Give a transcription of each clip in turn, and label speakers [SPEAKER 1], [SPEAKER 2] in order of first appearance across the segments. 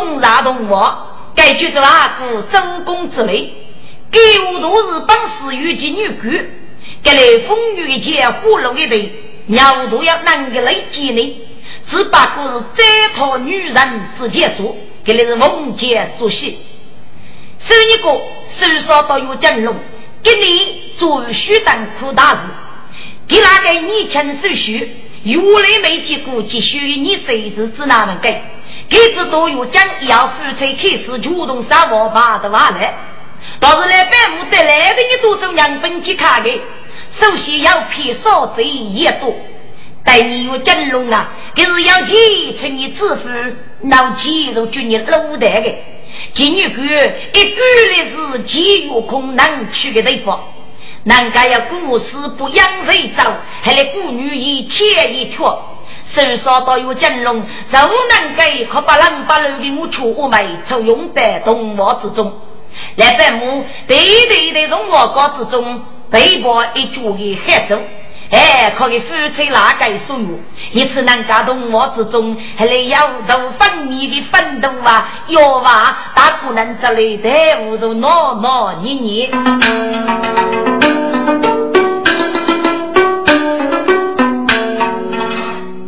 [SPEAKER 1] 送大同王，该就是阿哥周公之类，该我都是本事与其女婿，该来风雨一切火龙一对，鸟都要能个来接呢。只八股是这套女人之结束，给来是梦见做戏。生一个手上都有金龙，给你做许当苦大事，给那个你亲手续。原来没结果，继续你谁子只哪能给？给子都有将要夫妻开始主动上我发的话来，倒是来百无得来的一多种样本去看的。首先要骗少贼也多，待你有金龙啊，给是要钱请你支付，拿钱都就你卤蛋的。今日个一个的是钱有空能去的地方。难怪要故事不养谁走，还来故女一切一脱。手上都有金龙，肉能给，可把冷把楼的我出我眉，抽用在动物之中。来百亩对对的从我高之中，被迫一脚给害走。哎，可以夫妻哪个所有？一次能感动我之中，还来要头分泌的奋斗啊！要话大不能这里在屋头闹闹捏捏。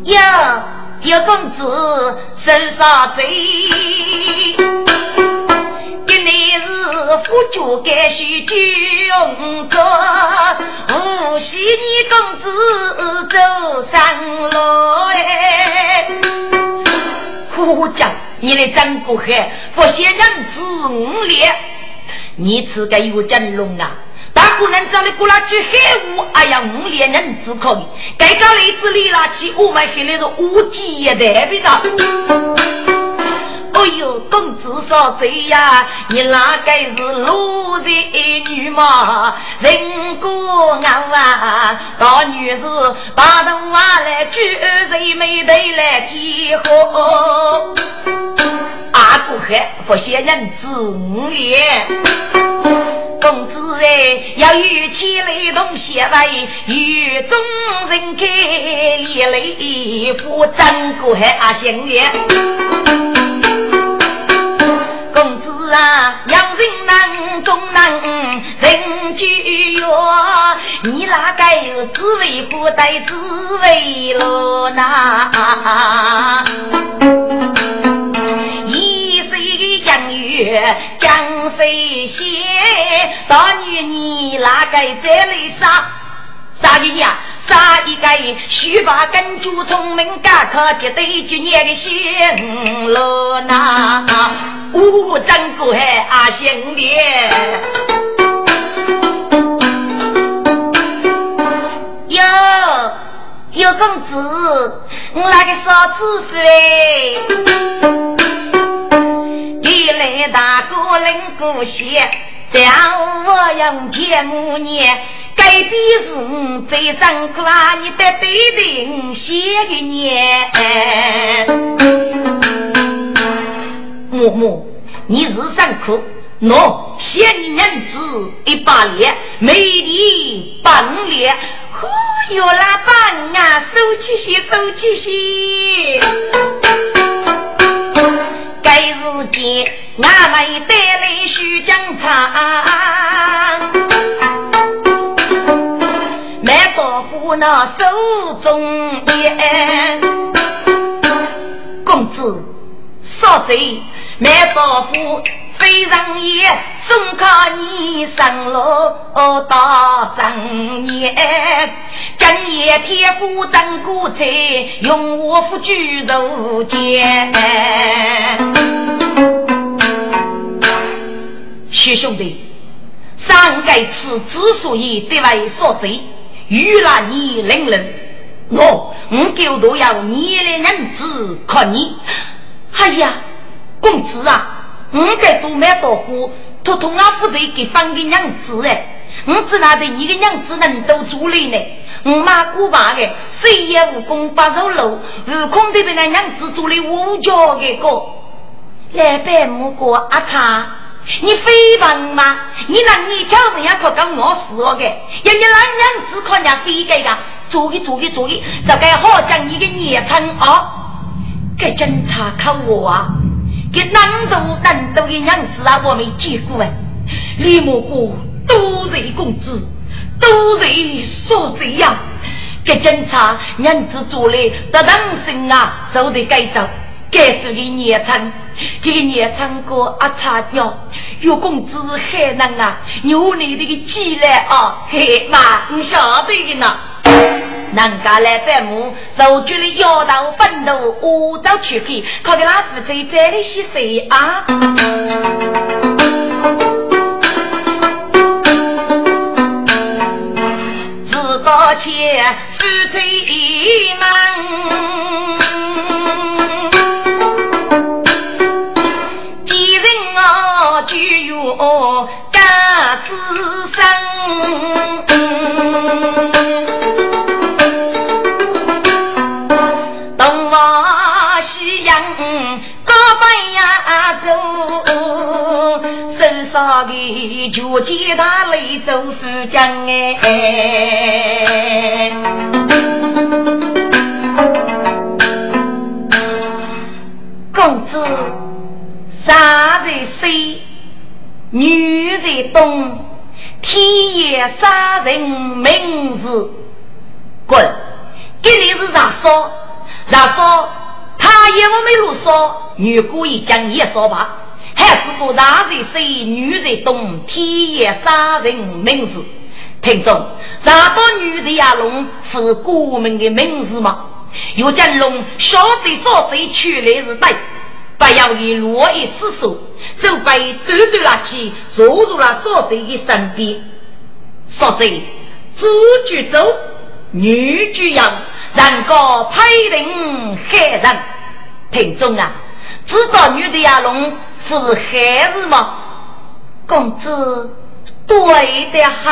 [SPEAKER 2] 呀，有公子手上贼，今年是夫家该许军歌，无喜你公子走上路哎。
[SPEAKER 1] 夫将，你来张过海，不写人子五列，你此该有真龙啊！大姑娘找的过来去海雾，哎呀，五连人只可以。该找雷子里拉去，我们黑来是无极也代表的。哎呦，公子说谁呀？你哪个是路人女嘛？人过傲啊，大女子把头啊来举，人没得来提火。阿哥还不嫌人子五脸。公子哎，要有钱来动血为，与众人开立雷，不争过还阿心愿。公子啊，养人难，终难人居远，你哪该有滋味不带滋味了呐？江月江水险，大女你哪个在里杀？杀一呀，杀一个须把根就聪明干可绝对几年的心了呐！五张过海阿兄弟，
[SPEAKER 2] 哟有公子，我那个嫂子妃。来大哥领过鞋，叫我用钱五年，改变是最辛苦啊！你得对对写给你。
[SPEAKER 1] 木木，你是辛苦，喏，写你娘子一把脸，美丽半脸，
[SPEAKER 2] 忽悠拉板啊，收起些，收起些。该日间，俺们带来许江茶，买到不那手中烟。
[SPEAKER 1] 子，少贼卖少妇，非常也送靠你上路到上年，今夜天夫登古寨，用我夫举头见。徐兄弟，三盖此之所以得为所贼，遇了你令人，我我狗都要你的人子看你。哎呀，公子啊，我在多买多货，偷偷俺负责给放给娘子哎。我只拿的你的娘子能都助力呢。我妈古巴的，谁也无功不受禄，悟空的被俺娘子做的五角的个。来拜木过阿茶。你飞棒吗？你让你叫人家可跟我死了的，要你让娘子靠人家飞给个，注意注意注意，这个好讲你的昵称啊！给警察看我啊！给难度难度的娘子啊，我没见过哎！李蘑菇都是公子，都是说贼呀！给警察娘子做的这人生啊，都得改造。该是的年成，给年成过阿差掉，有公子海南啊，牛你这个鸡来啊，嘿妈，你晓得的呢。人家来拜墓，手举的摇头奋斗，我走去去，靠给老子在这里洗谁啊？自道前夫妻忙。手上的就见他泪走富江哎，公子啥在谁？女在东，天也杀人名字滚！这里是咋说？咋说？他也我没路说，女故意讲也说吧，还是不大在谁？女在东，天也杀人名字。听众，啥多女的呀？龙是国民的名字吗？有将龙晓得说谁取来是对。不要以落叶失手，就被短短拉起，坐入了少贼的身边。少贼子举走，女举扬，人高派人害人。听众啊，知道女的呀龙是孩子吗？公子对的好。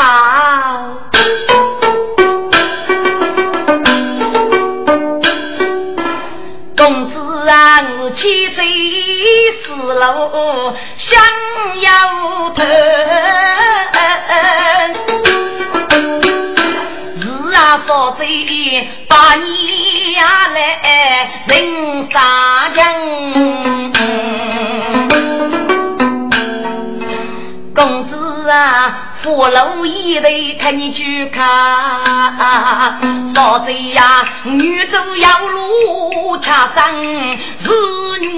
[SPEAKER 1] 公子啊我七岁死路想要疼，是啊，少岁把你呀来人杀将，我老一对看你去看，嫂子呀，女走要路恰生是女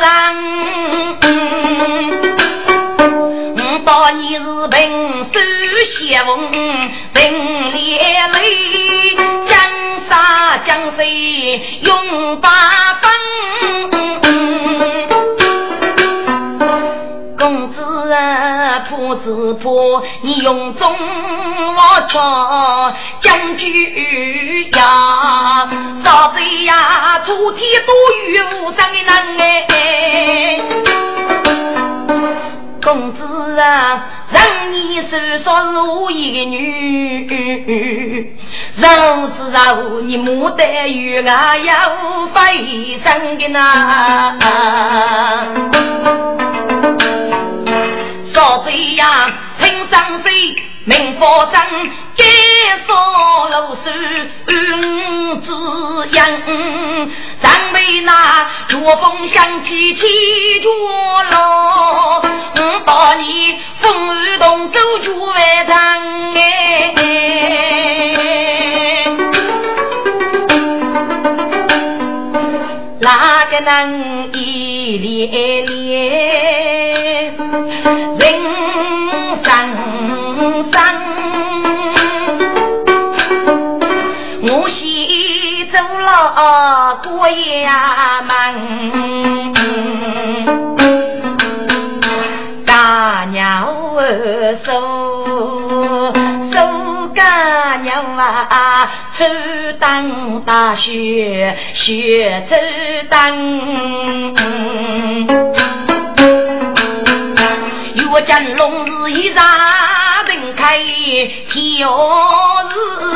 [SPEAKER 1] 人。到你是平手写文，平烈泪，江山江水永八分。啊，破子破，你用中我枪，将军呀，少贼呀，昨天多遇无上的人哎。公子啊，让你说说是我一个女，肉子肉，你莫得与俺有非生的呐。少贼呀，听上水，明佛生，该说露水五子样。上辈那秋风响起起竹楼，我把你风雨动走竹外长哎。
[SPEAKER 2] 哪个能一连连过衙门，大娘儿手手干娘啊，抽当大雪雪抽当。月见龙日一上人开天日。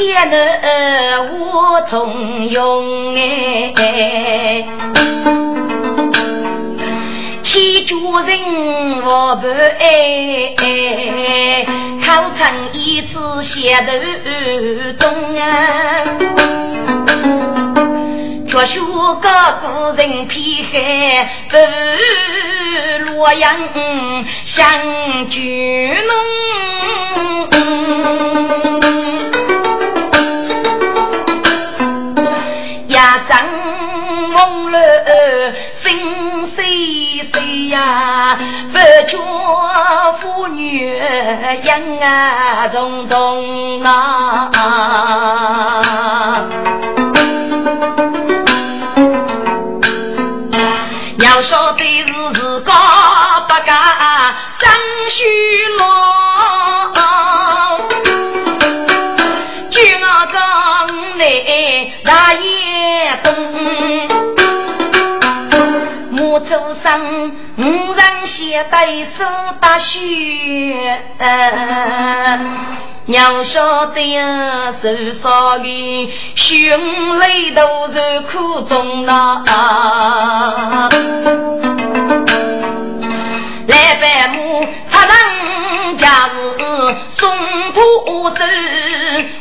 [SPEAKER 2] 艰难无从容哎，千家人我不爱，考成一次写头中啊。学学个人偏海不洛阳相聚浓，了心碎碎呀，不觉妇女养啊重重啊。要晓得是自个不敢真虚落，雪。要晓得呀，受伤的血泪都是苦中呐。来拜母，他能家是送土手，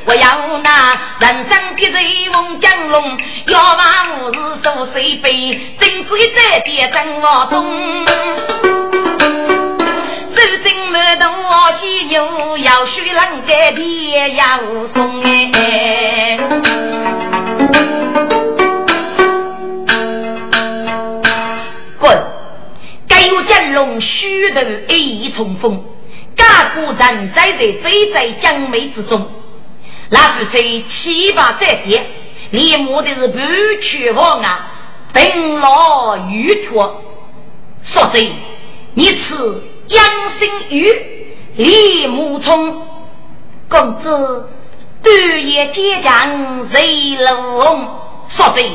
[SPEAKER 2] 我要那人生的瑞翁江龙，要把五日收水杯，真子的这点真我中。手真满肚犀牛，要水冷盖天要送哎。滚！该有江龙须头一冲锋，家国人在在追在江梅之中，那不在七八在点，你摸的是不屈王啊，等老玉托，说真，你吃。杨新玉、李木冲，公子半夜结将谁龙？说对，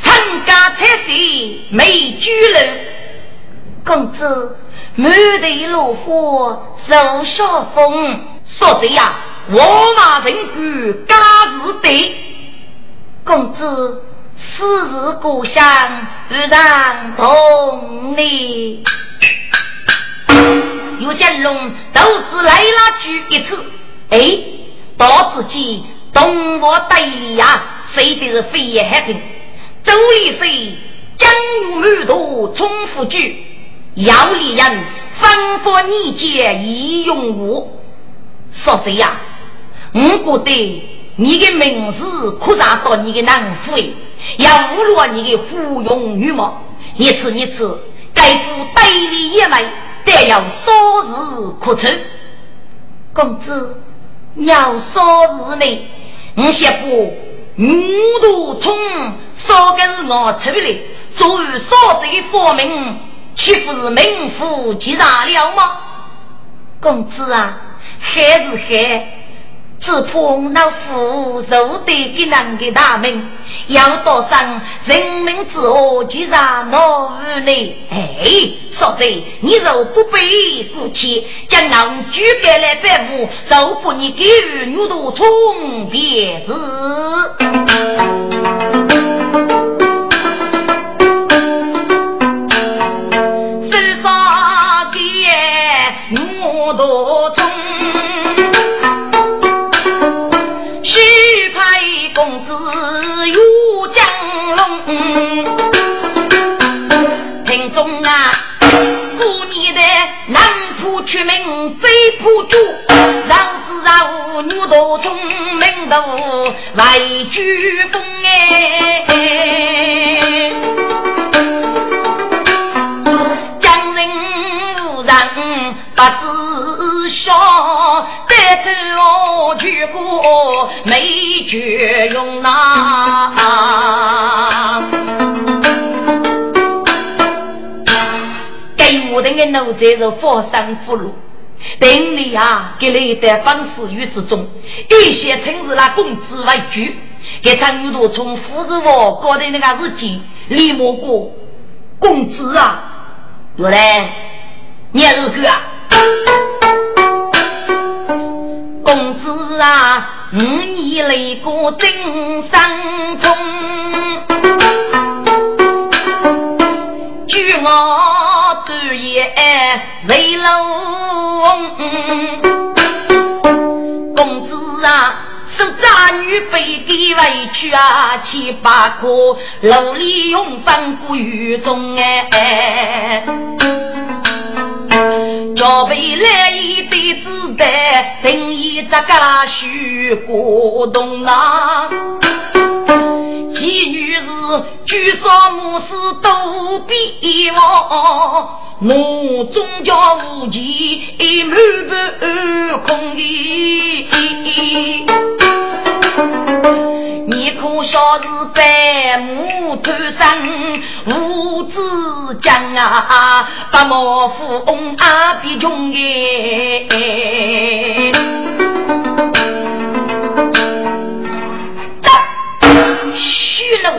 [SPEAKER 2] 参加彩戏美居楼，公子满地落花受小风。说对呀，我马人官家是对，公子此日故乡自然同你。有金龙都是来了举一次，哎，到自己东我对里呀，谁的是飞也海听？周礼水江满头冲复举，姚里人吩咐你姐易用武，说谁呀？我觉得你的名字可上到你的南府哎，要侮辱你的芙蓉羽毛，一次一次，该副对里也没。但要少日可成，公子要少日呢？你先不五毒虫少根我出来，作为少这个发明，岂不是名副其实了吗？公子啊，还是还
[SPEAKER 1] 只碰那福寿得给难给大门，要多上人民之恶，既然恼无内。哎，说的你若不背夫妻，将郎举给来百步，就不你给予女奴从别子。名飞扑主，让子让女多聪明多，来举风哎。将人让不知晓，带走举过没绝用啊！我的奴才是佛山俘虏，等你啊，给了一袋方世玉之中，一些称是那公子为主，给张玉多从富士我搞的那个日记李莫过公子啊，我嘞，你是个啊，公子啊，五年来过真山中，据我。为龙，公子啊，受渣女被给委屈啊，七八颗楼里用饭不雨中哎，交杯来一杯子的，等一这个许过冬啊。其女是举少母师都比我，我终叫无奇满半空的。你可晓是百亩土生无子将啊，把毛富翁阿比穷虚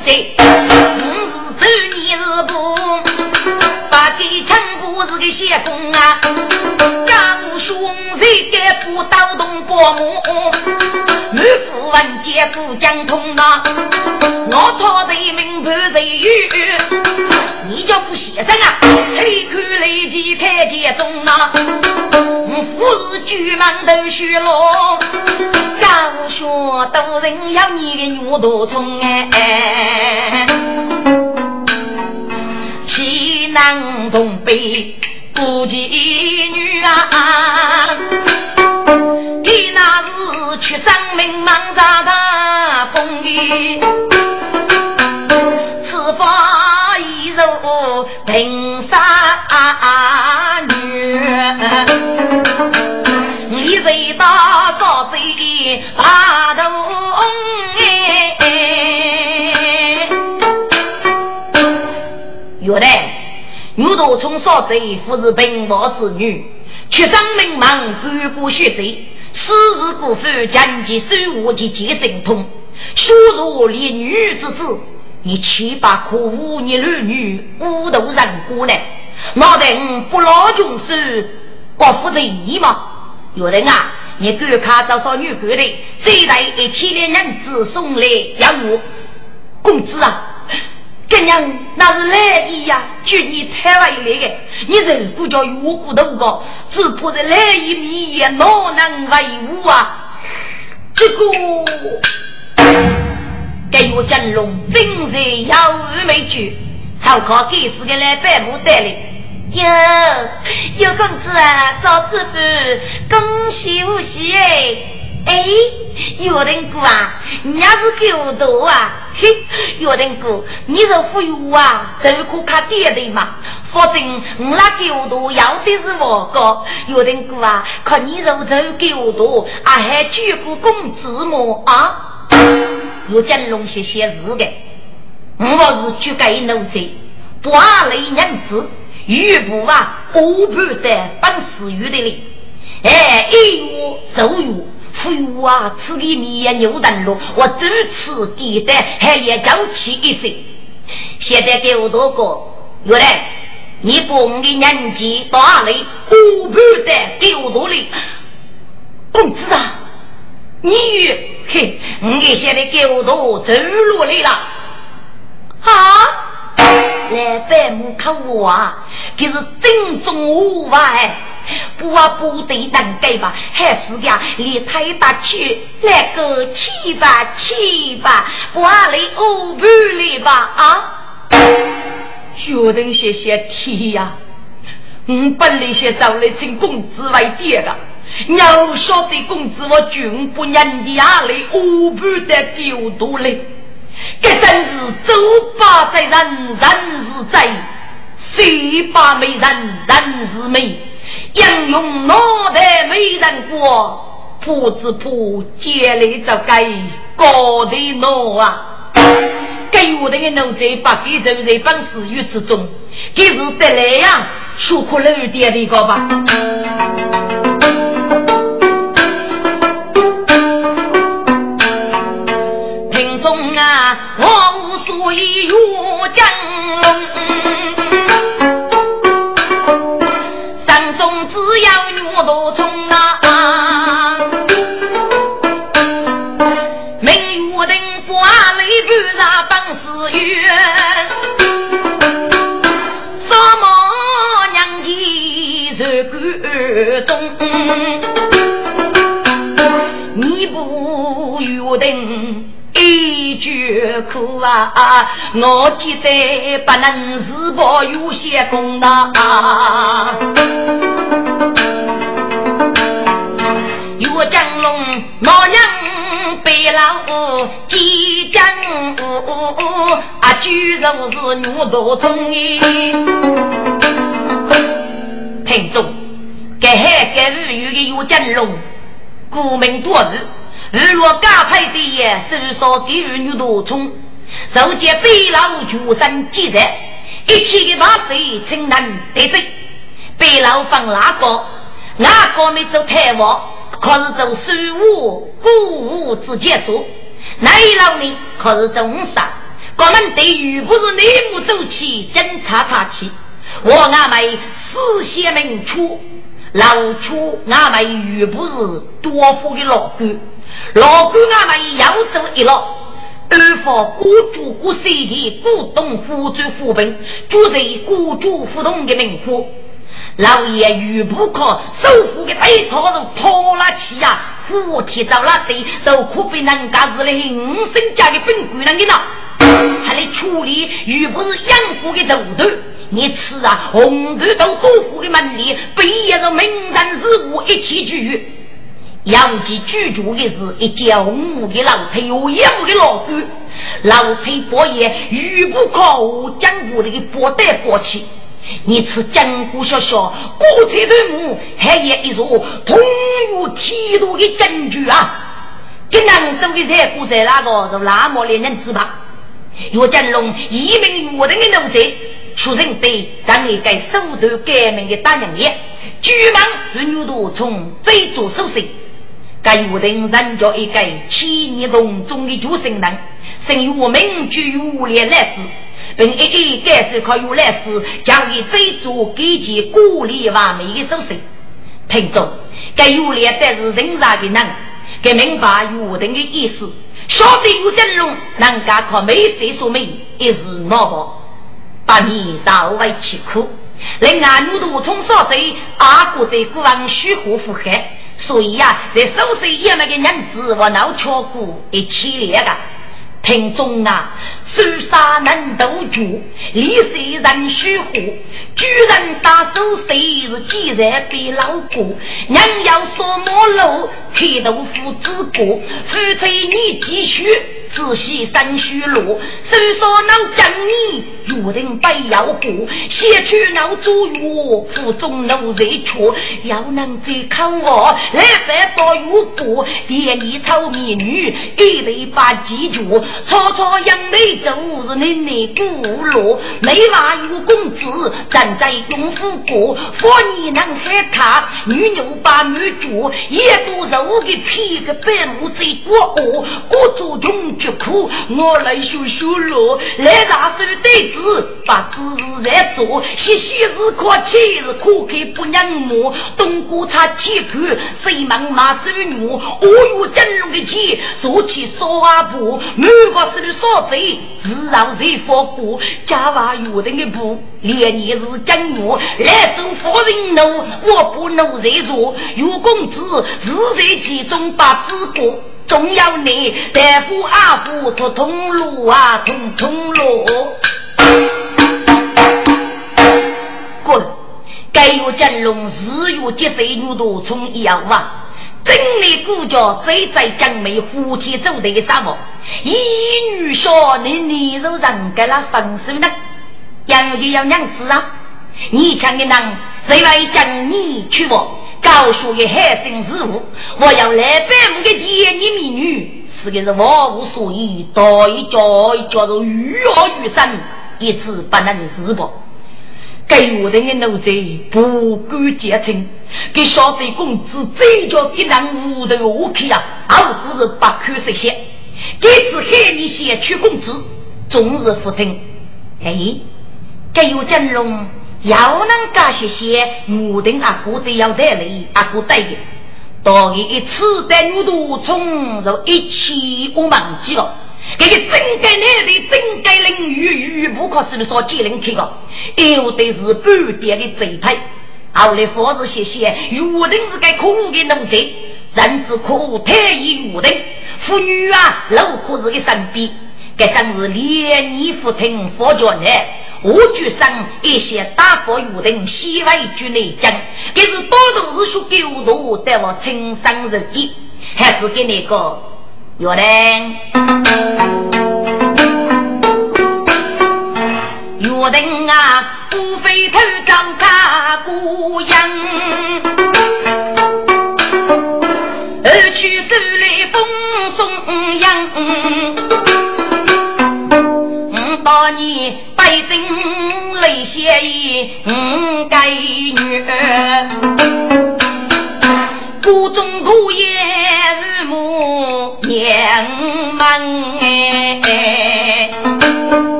[SPEAKER 1] 奴才，我是周年日不，把给陈不是个先锋啊！家母兄谁该不刀动伯母？满腹文杰不讲通啊！我讨贼名判贼狱，你叫不先生啊？立刻立即开解中啊！富士巨门都虚落，高学多人要你的牛头虫哎，西南东北不及女啊，你那是去生命忙杂大风雨，此法一柔平沙女。一人打扫贼大头哎，原来牛头从扫贼不是贫乏之女，却生名忙干过血贼，私事过夫将其手握及结正通，羞辱连女之子，你七八可恶逆儿女，无头人过呢？那等不老穷时，我负责你吗？有人啊，你赶快找少女过来，这来一千两银子送来养我。公子啊，这娘那是来意呀，就你台湾来的，你人不叫我骨头高，只怕这来意米也哪能为伍啊？这个给我金龙真是有二美句，超靠给死的来百亩带来。哟，有公子啊，少吃饭，恭喜无喜哎！哎，有人哥啊，你要是给我多啊，嘿，有人哥，你若富裕啊，就可看爹的嘛。反正我那给我多，要的是我哥。有人哥啊，看你若就给我多，啊还举个工资么啊？有金龙些些事的，我是举个奴才，不二类娘子。玉不啊，我不得本事玉的哩，哎，一月、十月、富啊，此里面也牛人路，我如此地带，还要娇气一些。现在给我多个，有人，你把我的年纪大了，不不得给我多哩。公子啊，你嘿，你现在给我多走路来了啊？来百亩看我啊，这是正中无外，不啊不对等改吧，还是呀，你太大气，来个七吧七吧，不啊来五不来吧啊！
[SPEAKER 2] 学等些些天呀，我本来先找来请公子为爹的，要晓得公子我军不年的啊来五不得丢多嘞。这真是走八载人人是贼，谁把美人人是美，杨勇脑袋没人过，不知不接来就该高的脑啊！给我的个奴才把给走在本事狱之中，给是得来呀，受苦了点的个吧。
[SPEAKER 1] 我记得不能自保有些功呐。岳江龙老娘背老几江啊，居然是牛头虫哎！听众，该海该日语的岳江龙，古名多日。日落加派的也，手上给予女多冲，受见北老全身记得，一切的大水请难得罪。北老放哪个？哪个没走太王？可是走水务、谷物之间做。那老呢？可是走五杀。我们对于不是内幕走起，侦查查起。我阿妹四线明处，老处阿妹又不是多福的老官。老官阿们要走一路，二方孤主孤水的古东湖州府本，住在孤主府东的名户。老爷遇不可首富的被套是拖拉起呀，虎贴着那地，都可被人家是来五身家的本贵人的呢，还来处理又不是养虎的头头。你吃啊，红豆到杜甫的门里，被一个名人事物一起聚。杨继居住的是一间红木的老腿，有一木的老官，老腿伯爷玉不靠江湖的波带波气。你吃江湖小小，国菜头目还有一座通有铁路的证据啊！跟扬州的菜国在那个是那么令人知吧？岳江龙一名岳人的奴才，出人被当一个手段改名的大娘爷，举门是牛头从最做首饰。该约定人叫一个千年隆中的主神人，生于我们居无连来世，并一一改是靠有来世，将以追逐给其鼓励完美的手势。听众，该有连才是人上的人，该明白约定的意思，晓得有真龙，人家靠美色说明，一时恼火，把你稍微吃苦。另外，女徒从少岁，阿哥在国王虚火附害。所以呀，在收拾一那个人子，我脑壳骨一起列的。听众啊，手杀能斗主，立谁人虚虎，居然打手谁是既然被老过，人要说莫路，开豆腐之过，夫妻你继续仔细三虚路，手杀能将你约定不要过，先去老祖院，府中奴才缺，要能再看我来饭到月过，点一草美女，一类把鸡脚，草草杨梅就是奶奶骨落，没娃有公子站在永福国，过年能害他，女牛把女主，也都肉给劈个白木最过哦，过做穷绝苦，我来修修路，来大手对子，把子在做，些许是可气是可给不娘母，东姑茶铁盘，谁忙马走女，我有真龙的气，说起说阿婆，每个是的说贼，自然谁发过，家娃有的个不，连年是真女，来做夫人奴，我不能再做，有公子自在其中把子过。总要你大夫阿夫通通路啊，通通路。滚！该有真龙日月接水女都从一样哇！真理古教最在江梅夫妻走的沙漠，一女说你你肉人给他分手呢？杨就要娘子啊！你抢的人谁来将你去我？告诉一海生事物，我要来百亩的甜言蜜语，是个是万无所依，到一叫叫做欲而欲生，一直不能自拔。给我的个奴才不敢结亲，给小费公子这叫一人无头无气啊，而不是不可实现。这次害你先娶公子，终日不听。哎，给我真龙。要能干些些，我等阿哥都要带来，阿哥带的。到一次带女都冲入一起我忘记了。这个真该男的真该领域与不可思议说接人去个，有的是半点的贼派。后来佛子些些，有的是该苦的农贼，人之苦太易无的，妇女啊，老苦是个身边，这真是连你父听佛教呢。我举上一些大佛有人西外举内将，这是多都是说狗头带我亲生日记，还是给那个有人？有人啊，不非头长大姑娘，而去手里风送羊。把你百姓泪血衣，五该女，孤中孤雁日暮娘们哎，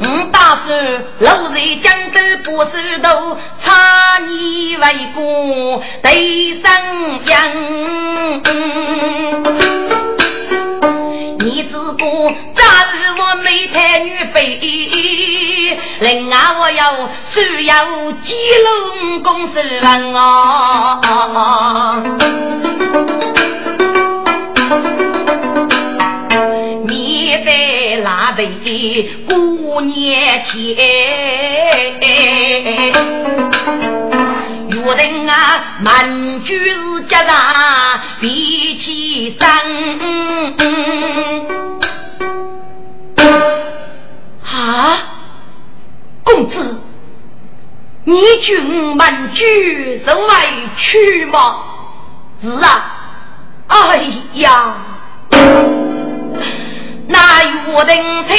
[SPEAKER 1] 五大叔老在江州不知道，差你为过对生养。你只顾早日我美太女妃，另外我要需要几龙公司人哦。你在哪里过年前？有人啊，满居是家上比起生。啊，公子，你军满居是外去吗？是啊。哎呀，那有人听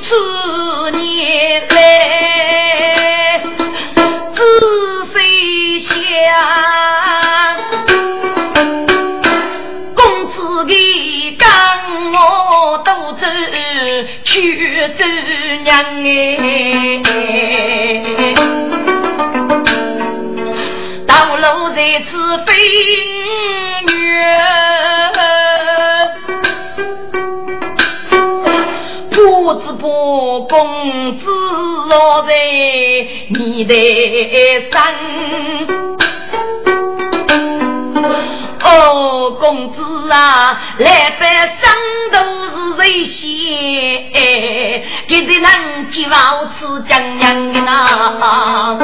[SPEAKER 1] 此年来，道路在此飞远，不知不公子落在你的身。哦，公子啊，来拜生都是谁先？给这人接老子讲娘的呐。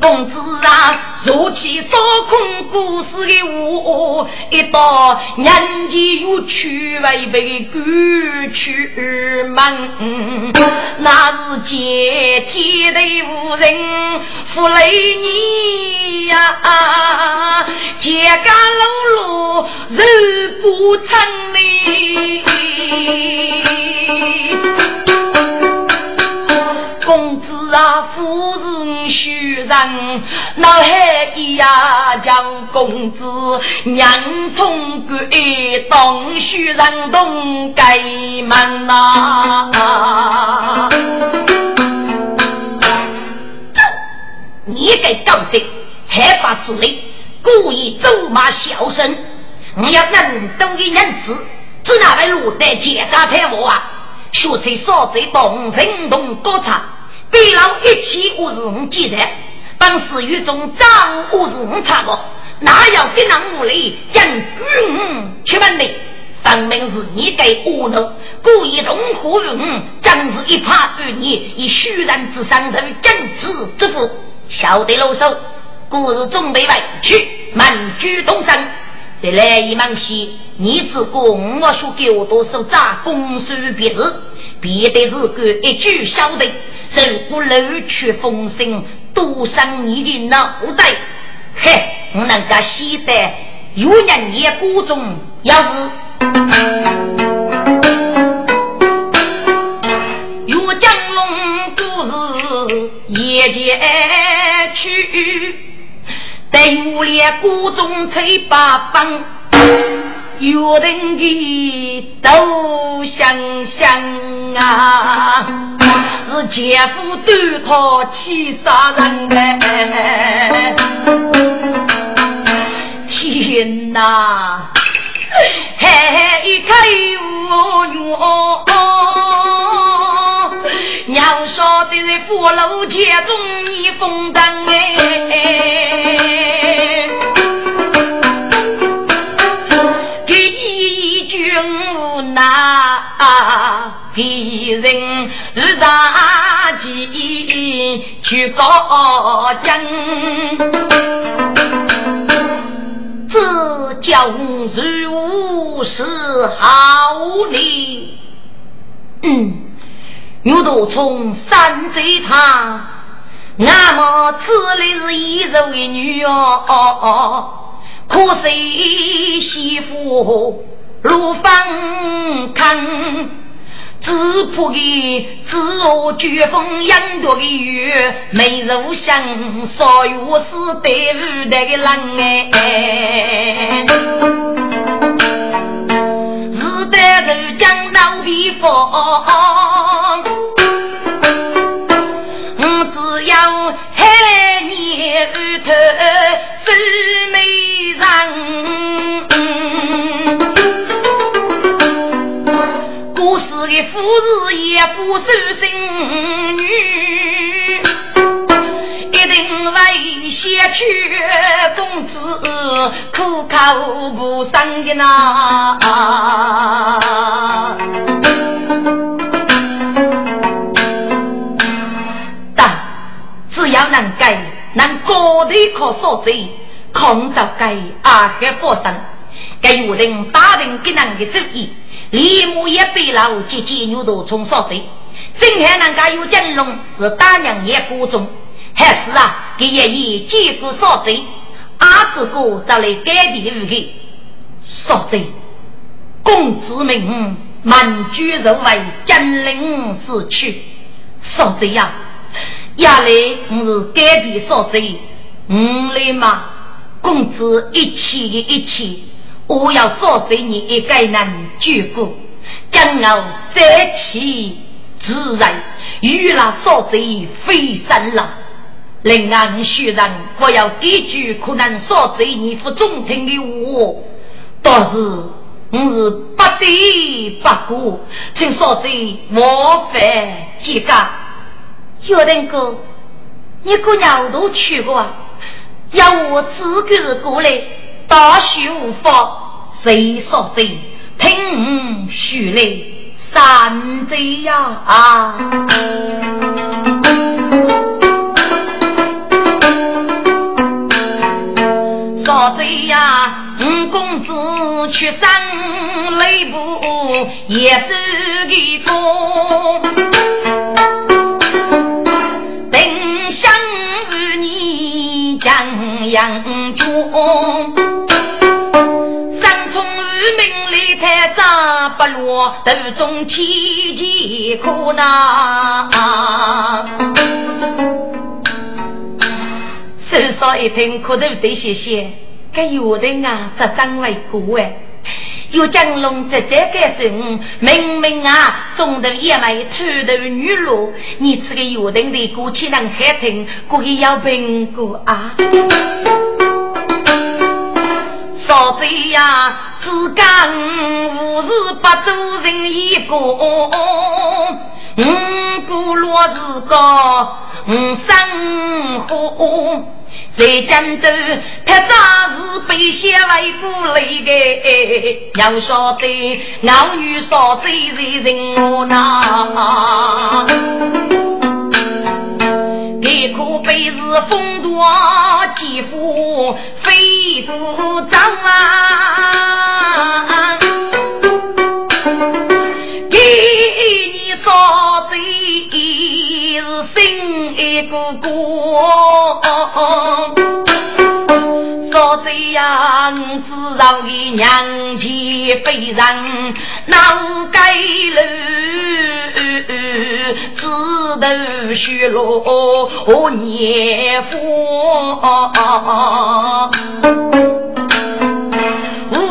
[SPEAKER 1] 公子啊，说起烧空故事的我，一到人间又去为被赶出门，那是见天的无人负累你呀，借家路路人不成哩。公子啊，夫人虚人，脑海里呀将公子娘通关，当虚人动改门呐。你给搞的害怕之类，故意咒骂小生，你要能懂的人子，只拿来落得结家财物啊！学才少在动人动多差。背老一起我是五记得，本事与中张我是五差不，哪要跟那屋里将军去问的？分明是你给恶奴故意同祸于我，将是一派与你以虚然之身受正直之福，晓得啰嗦。故日准备委屈，满居东山。再来一忙戏，你只顾我说给我多少扎公书别字，别的是个一句晓得。人不漏取风声，赌上你的脑袋。嘿，我能够写得有人也孤中，要是有江龙故事也接去，在屋里孤中吹八方，有人的都想想啊。是姐夫对他气杀人哎！天哪！还一开我哟！娘说的是福禄家中你风灯哎！别人日大吉去高将，这叫如是好礼。嗯，牛头从山贼他，那么此里是一肉一女哦，可惜媳妇如芳康。只怕给自我绝风扬着的雨，没入乡，所以我是对不得的人哎。是得是江到避风，的夫子也不收心女，一定为先娶公子苦口不生的呐。但只要能改，能高头可所罪，空到改阿黑佛生，给有人打人给人的主意。李母也被老姐姐牛头冲烧水，正还人家有金龙是大娘也孤中，还是啊给爷爷接过烧水，阿哥哥找来改变的语烧水，公子命满居人为金陵死去，烧水呀，亚来我是改变烧水，五来嘛，公子一起一起。我要说给你一个人举过，将我再起自然，与那说贼非三郎。另外，学人我要给句可能说贼你副中听的话，倒是我是不得不过，请说贼莫犯几个。有人哥，你姑娘都去过，要我自个过来。大学无法，谁说谁？听书来三贼呀！啊！少贼呀，五公子去上雷部，也是个风。定香与你江阳中，不落，斗中七级可拿。至少一听，可头得些些，该有的啊，这张为过哎。有江龙在这个时明明啊，中头也没秃头女路，你这个有的的过去能海听，过去要评估啊。少贼呀，只干无事不做人一个，五谷落日高，五生活。在江州，他早是被写为不累的，要晓得老女少最人人我，可被是风多肌肤非不脏啊，给你少最是心一个个。这样子让的娘亲非人难改了，只得许落孽夫。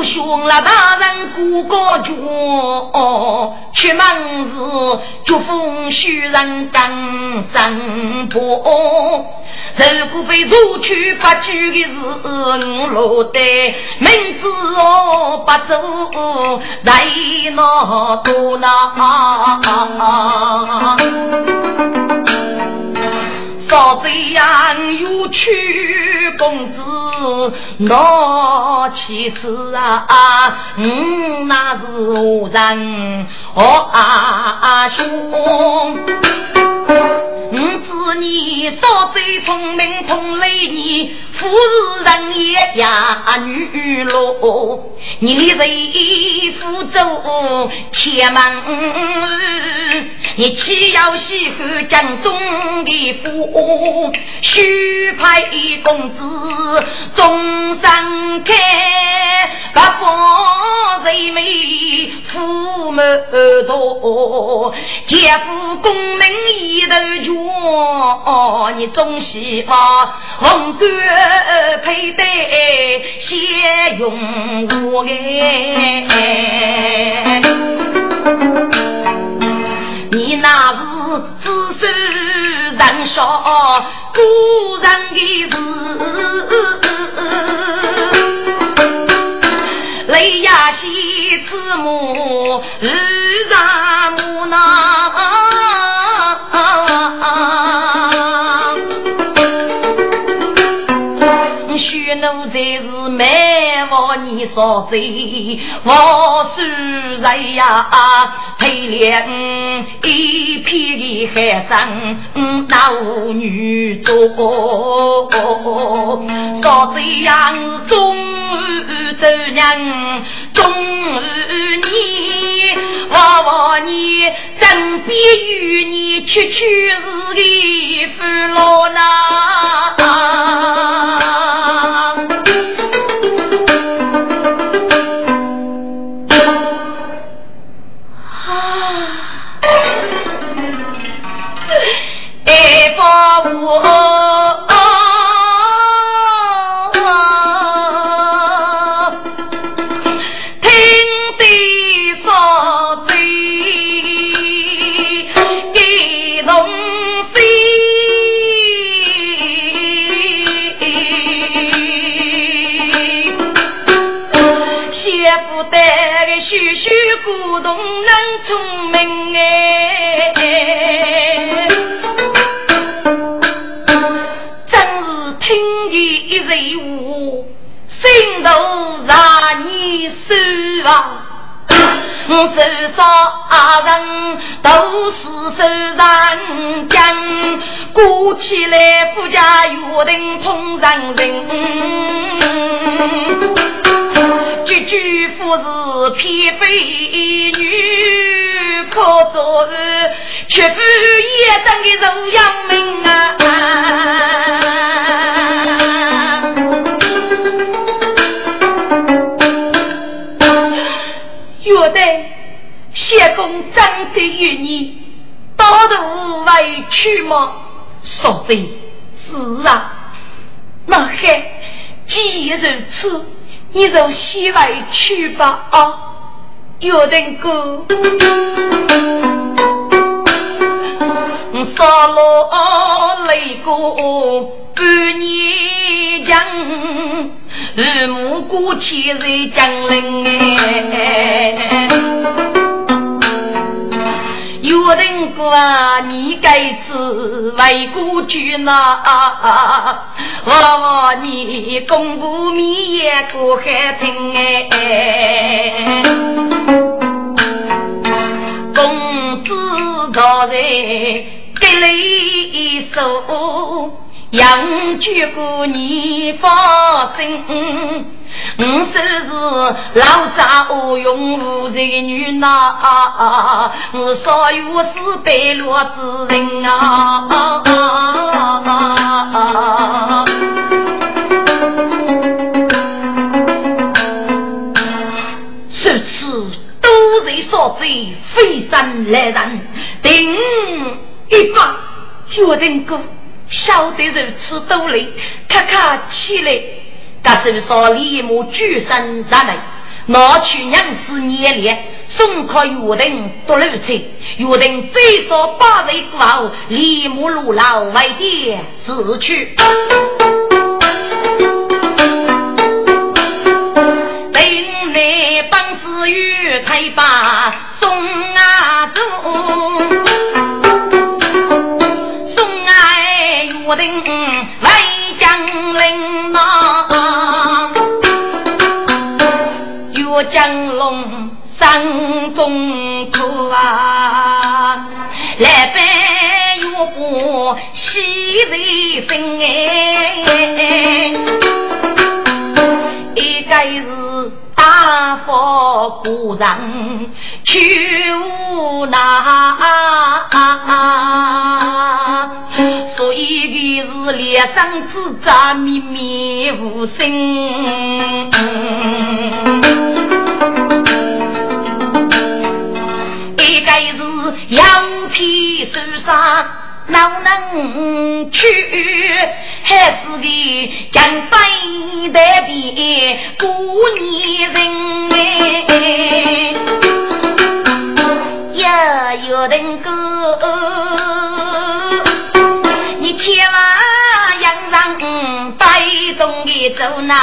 [SPEAKER 1] 兄了大人过个绝，出门时绝风虚人刚上坡。如果被捉去不拘的是我落得，明知我不走，来那多那。少这样有娶，公子我妻子啊，嗯，那是何人？哦啊兄。是你少最聪明，同类你富人也呀女罗，你人福州千门，你岂要喜欢江中的富？须派公子终身开，不放人美富满多，姐夫功名一头全。哦，你总喜把红冠佩戴，先用我哎。你那是子孙人少，孤人的事，泪呀西子母，日上我你所罪，我是人呀，配连一片的海生老女做，少这样终于走人，终于你，我我你真比与你去去日的我听得说，一种心，不得古董聪明哎。都让你收啊！手上人都是手上将，过起来富家约的冲上人，句句富是偏非女，可做是却富也真的荣耀命！啊真的与你到头委屈吗？说的是啊，那还既如此，你就先委屈吧啊！有人哥，杀了雷公半年将。日暮过千在江陵哎，有人讲你该知为国君呐，我你公布米也过海听哎，公子高在给里手。养居过你放心，我虽是老杂无用无才女呐，我少有是败落之人啊！这次都人所罪，非山来人，定一把决定过。晓得如此多累，咔咔起来，他手上立马举身上来，拿去娘子捏脸，送靠约定多路车，约定最少八日过后，立马路老外地死去。等来帮子与才把送一个是大佛古人去无那。一个是脸上只扎密密无声，一个是羊皮受伤老能去，还是个江北的边过年人呀，有人歌。千万养上百中的走那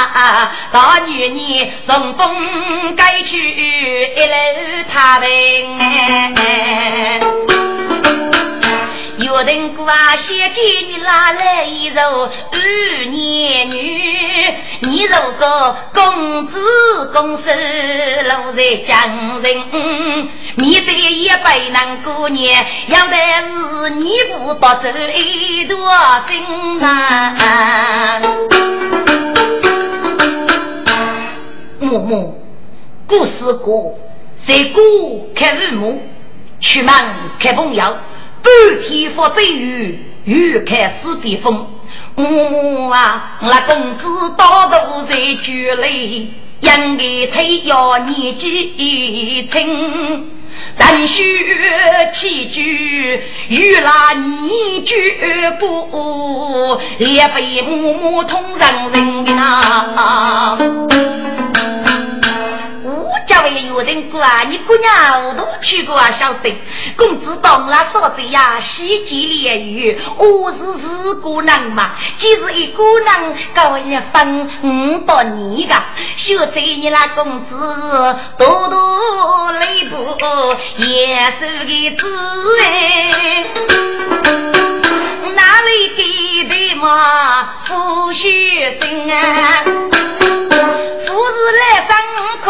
[SPEAKER 1] 大女人顺风该去一路踏平。有人过啊，先见你拉来一柔二年女，你如果公子公孙落在江人，面对一百难过年，要的是你不多走一多心啊！默默，故事过，谁过看日暮，出门看朋友。半天风醉雨，雨开始变风。默默啊，我公子大肚在酒泪，应该推要年纪一轻。但须起居，与那你绝不也被默默通人人的那。家位有人过啊，你姑娘我都去过啊，晓得。公子懂了嫂子呀，喜结连语，我是是姑娘嘛，既是一姑娘，高一分五到你个，小在你那公子多多累不也是个滋哎，哪里给的嘛不虚心啊？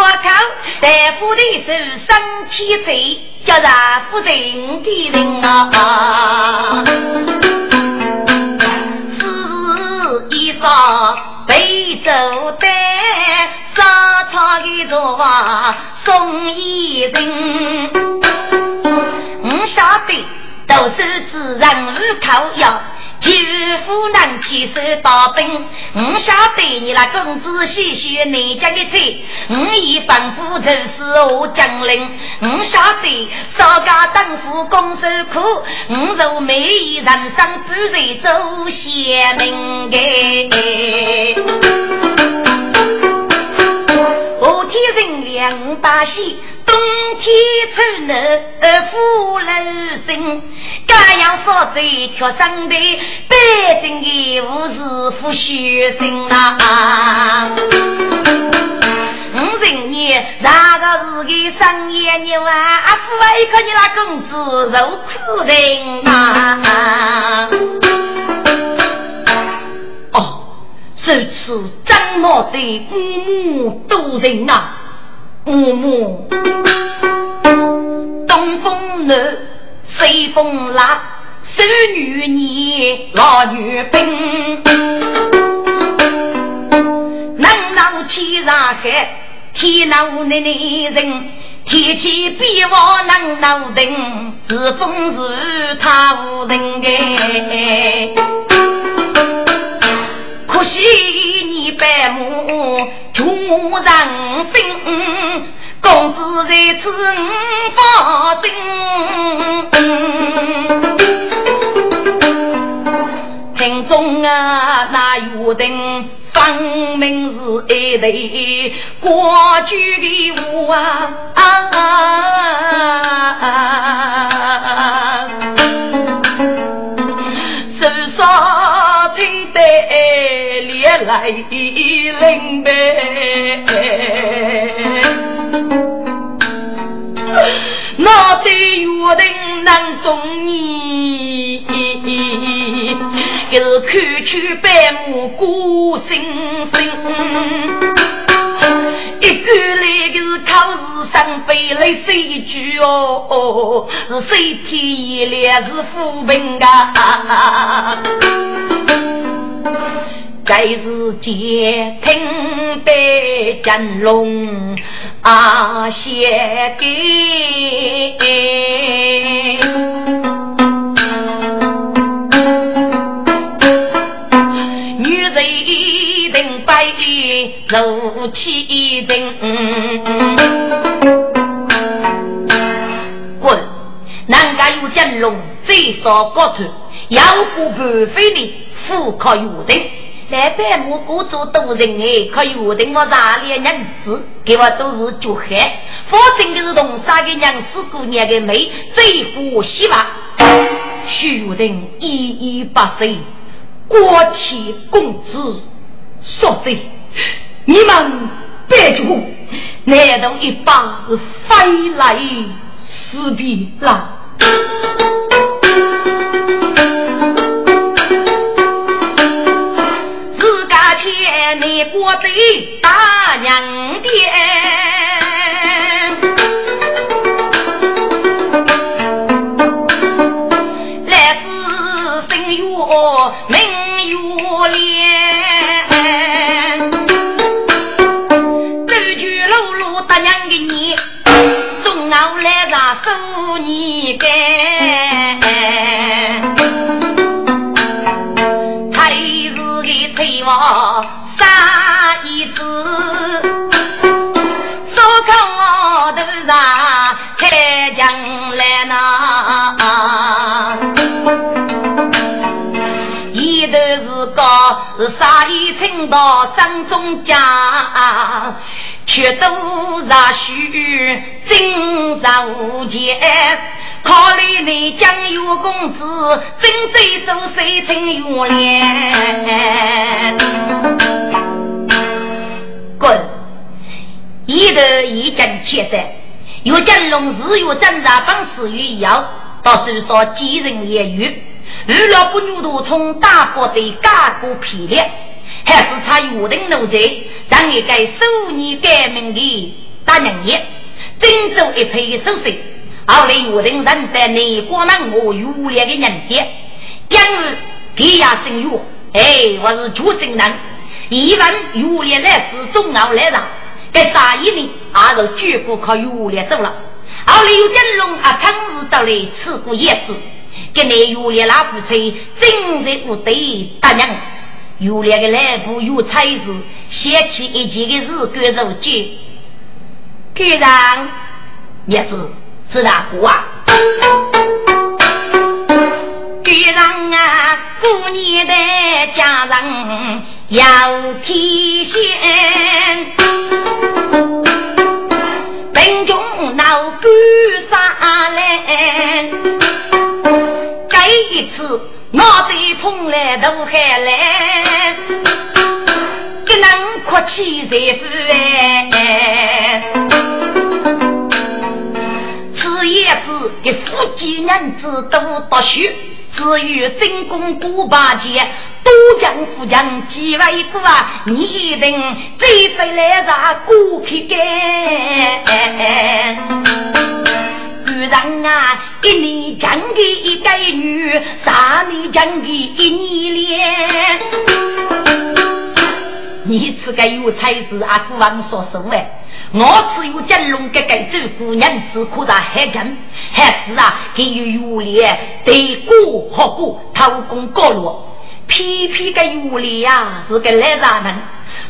[SPEAKER 1] 不是来生可靠，大夫的
[SPEAKER 2] 手生气贼，叫人不认的人啊！是一双背走的沙场的座送一人，我晓得都是自然无靠药。舅父能起手打兵，我晓得你那公子细细内家的嘴，我已吩咐就是我将领，我晓得少家当夫公受苦，我若美意人生不随走贤明的。天人两把喜，天出暖富人生。家养少子却生的，北京的武士富学生呐！五十年那个是个生意人啊？阿父啊，一看你那公子受苦人啊！
[SPEAKER 1] 这次张茂的母母都人啊，母母东风暖，西风冷，少女年，老女兵，能闹起上海，天闹那那人，天气变化能闹定，是风是他无人哎。可惜你百亩穷人心，公子在此发心。听中啊，那约定分明是一对过去的话啊，来领呗，那对约定难中你，就是看去百亩过星星，一句来就是考试上飞来谁句哦，是谁天一脸是富平啊。在日间听得真龙啊写的，女人定白如其人。滚！南家有真龙，最少高头，要不飞的，富可有的。来百亩谷做多人哎，可以我等我哪里人子，给我都是绝海。反正就是同杀的娘死姑娘的美，最富希望。徐定一一八岁，国旗公子，说的你们别住，难道一把飞来死别了？
[SPEAKER 2] 你过的大娘爹，到山中讲，却都让须经常无钱。考虑你江油公子，真最手谁成有脸？滚！一头一将切的，有将龙日月挣扎方式与妖，到时说几人言语，遇了不牛头从大伯的嘎过皮裂，还是他约定奴才，让你该收你改名的大娘爷。
[SPEAKER 1] 郑州一配手势，后来我等人在内国门我有烈的人杰，今日给呀生育，哎，我是。主生人，一问有烈来是。中奥来上，在啥一年还是。举国靠有烈走了，后来有金龙啊，长日到来吃过叶子，跟你有烈拉夫妻正在屋对大娘。有两个来部有才子，写起一件的日干肉节，局长，也是是哪个啊？局长啊，过年的家人要提现，哭泣在夫哎。此叶子给夫妻娘子都读书，至于真功不拔节，多将富将几位过啊，你一定最非来啥过皮干。人啊，一年讲给一个女，三年讲给一年连。你吃个有才是阿姑王所说哎，我吃有金龙哥哥做姑娘，只苦在海城，还是啊，给予有脸对过好过偷工高落，偏偏个有脸呀是个来啥人？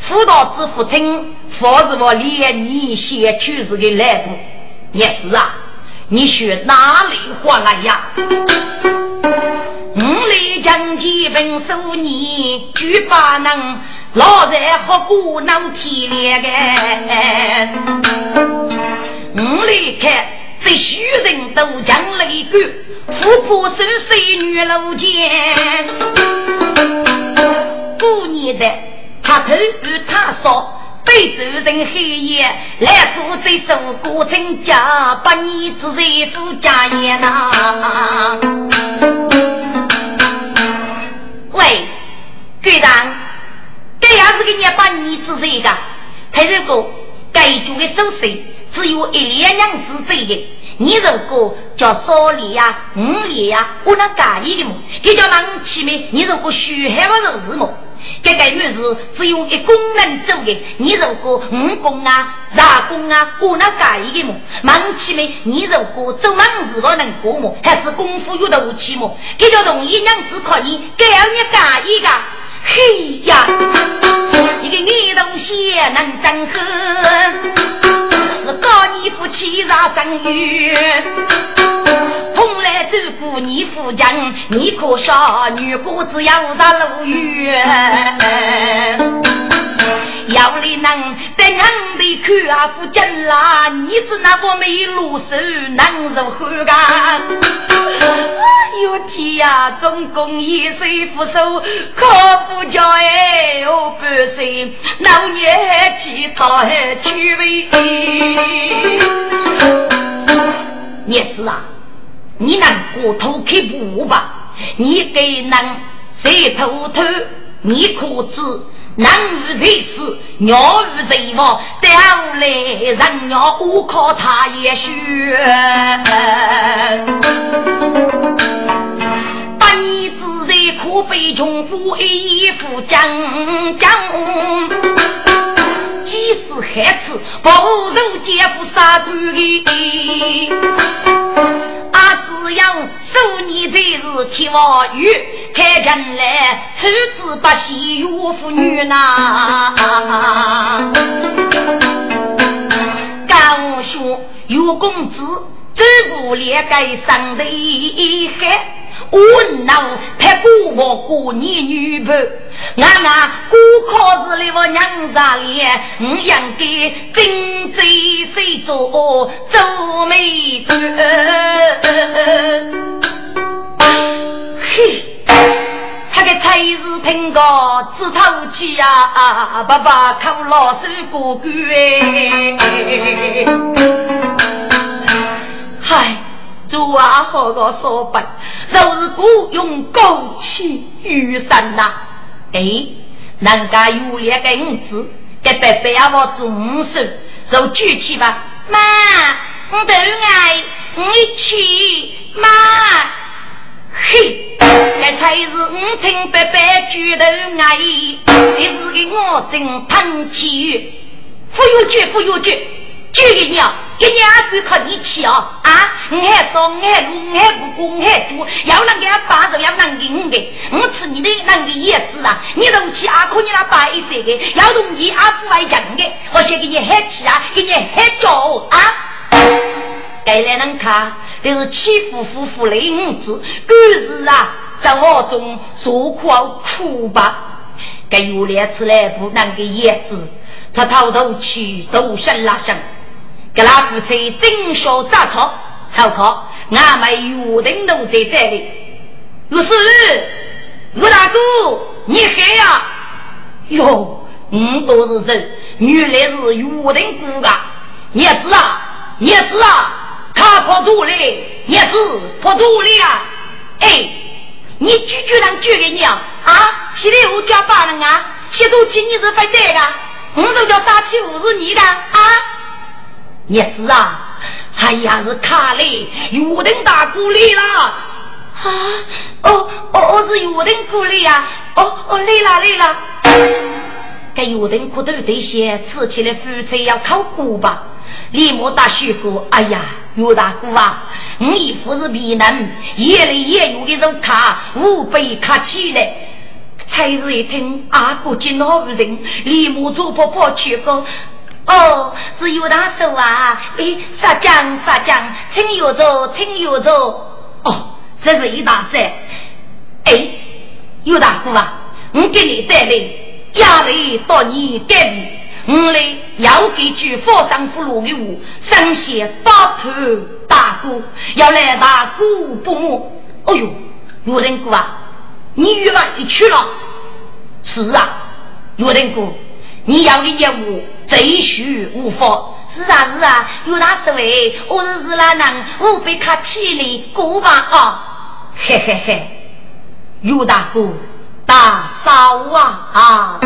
[SPEAKER 1] 辅导之父听，否则我连你先去是个来不，也是啊。你学哪里话来呀？五里将基本手你举把能，老在何故能体谅个？五里看这许人都将雷干，富婆手水女楼间，过年的他头与他说。被主人黑夜来做这首歌，成家百年之财富家业呐。喂，局长，这样子给你把你之财的，他如果该做的手势只有一两两字这个，你如果叫少里呀、五里呀，我能改一个么？给叫忙起没？你如果虚海我肉是么？这个女是只有一工能做的，你如果五工啊、杂工啊，我能改一个么？忙起没？你如果做忙事个能过么？还是功夫有得起么？这叫容易娘子可以，该要你改一个。嘿呀，一个女东西能真狠。是高你夫妻上生育，蓬来走过你夫将，你可少女姑子要上路远，要你能在俺的看啊夫真啦，你是那个没路手能如何干？哎呦天呀，总共一岁扶手，可不叫哎哟半岁，老年乞讨还趣味。叶子啊，你能过偷开不吧？你给能谁偷偷？你可知男女在此，鸟语在望，到来人要我靠他也学。八年之内可被穷夫一夫将将。即使害此，不如姐夫杀断的。啊，只要受你这是天王雨，开人来处置不惜岳父女呐。高兄岳公子，走不连该上的海。我能拍过我过年女伴，俺那过考试里我娘家里，我应该真在谁做做媒官？嘿，他个才是听个只透气呀，爸爸靠老手过关嗨。做啊好个说本，就是雇用高气雨伞呐。哎，人家有两个五子，给白白啊我做五手，就举起吧，妈，我都爱你去妈。嘿，这才是五听八百举头爱，你是给我真叹气。不有句，不有句，句给你啊！给你阿哥靠你去啊！啊，我还多，我还路，我还不过，我还多，要能给他把着，要能给我的，我吃你的那个也是啊！你都去阿哥你那摆一些的，要容易阿不爱讲的，我先给你喊起啊，给你喊叫啊！该来人看，这是欺负夫妇的影子，故事啊，在我中说苦苦吧。该有两次来不能给叶子。他偷偷去都山拉上，给那夫妻正小杂草，草草，俺们约定都在这里。老师，吴大哥，你黑呀？哟，我都是人，原来是约定过啊！叶子啊，叶子啊，他破土了，叶子破土了啊！哎，你拒绝人拒给你啊？啊，现在我叫爸人啊，写东西你是反对的。我都叫杀气五十你的啊！也是啊，哎呀是卡嘞，有人打鼓励了啊！哦哦哦是有人鼓励呀！哦哦累了累了。该有人苦头这些吃起来夫妻要靠鼓吧？李莫大叔哥，哎呀，岳大哥啊，你一副是皮嫩，夜里夜有的肉卡，五百卡起来。才是一听阿哥见老人，立马走婆婆去个。哦，是有大叔啊！哎，杀将杀将，请有座，请有座。哦，这是一大帅。哎，有大哥啊，我给你带来家里到你隔壁，我来要给句佛上福禄的我，生些八头大哥，要来大哥帮我。哎呦，有人哥啊！你与外去了？是啊，岳仁哥，你要的业务贼须无法。
[SPEAKER 2] 是啊是啊，有大师位，我是是那能我被他气的过吧啊？
[SPEAKER 1] 嘿嘿嘿，有大哥，大嫂啊啊！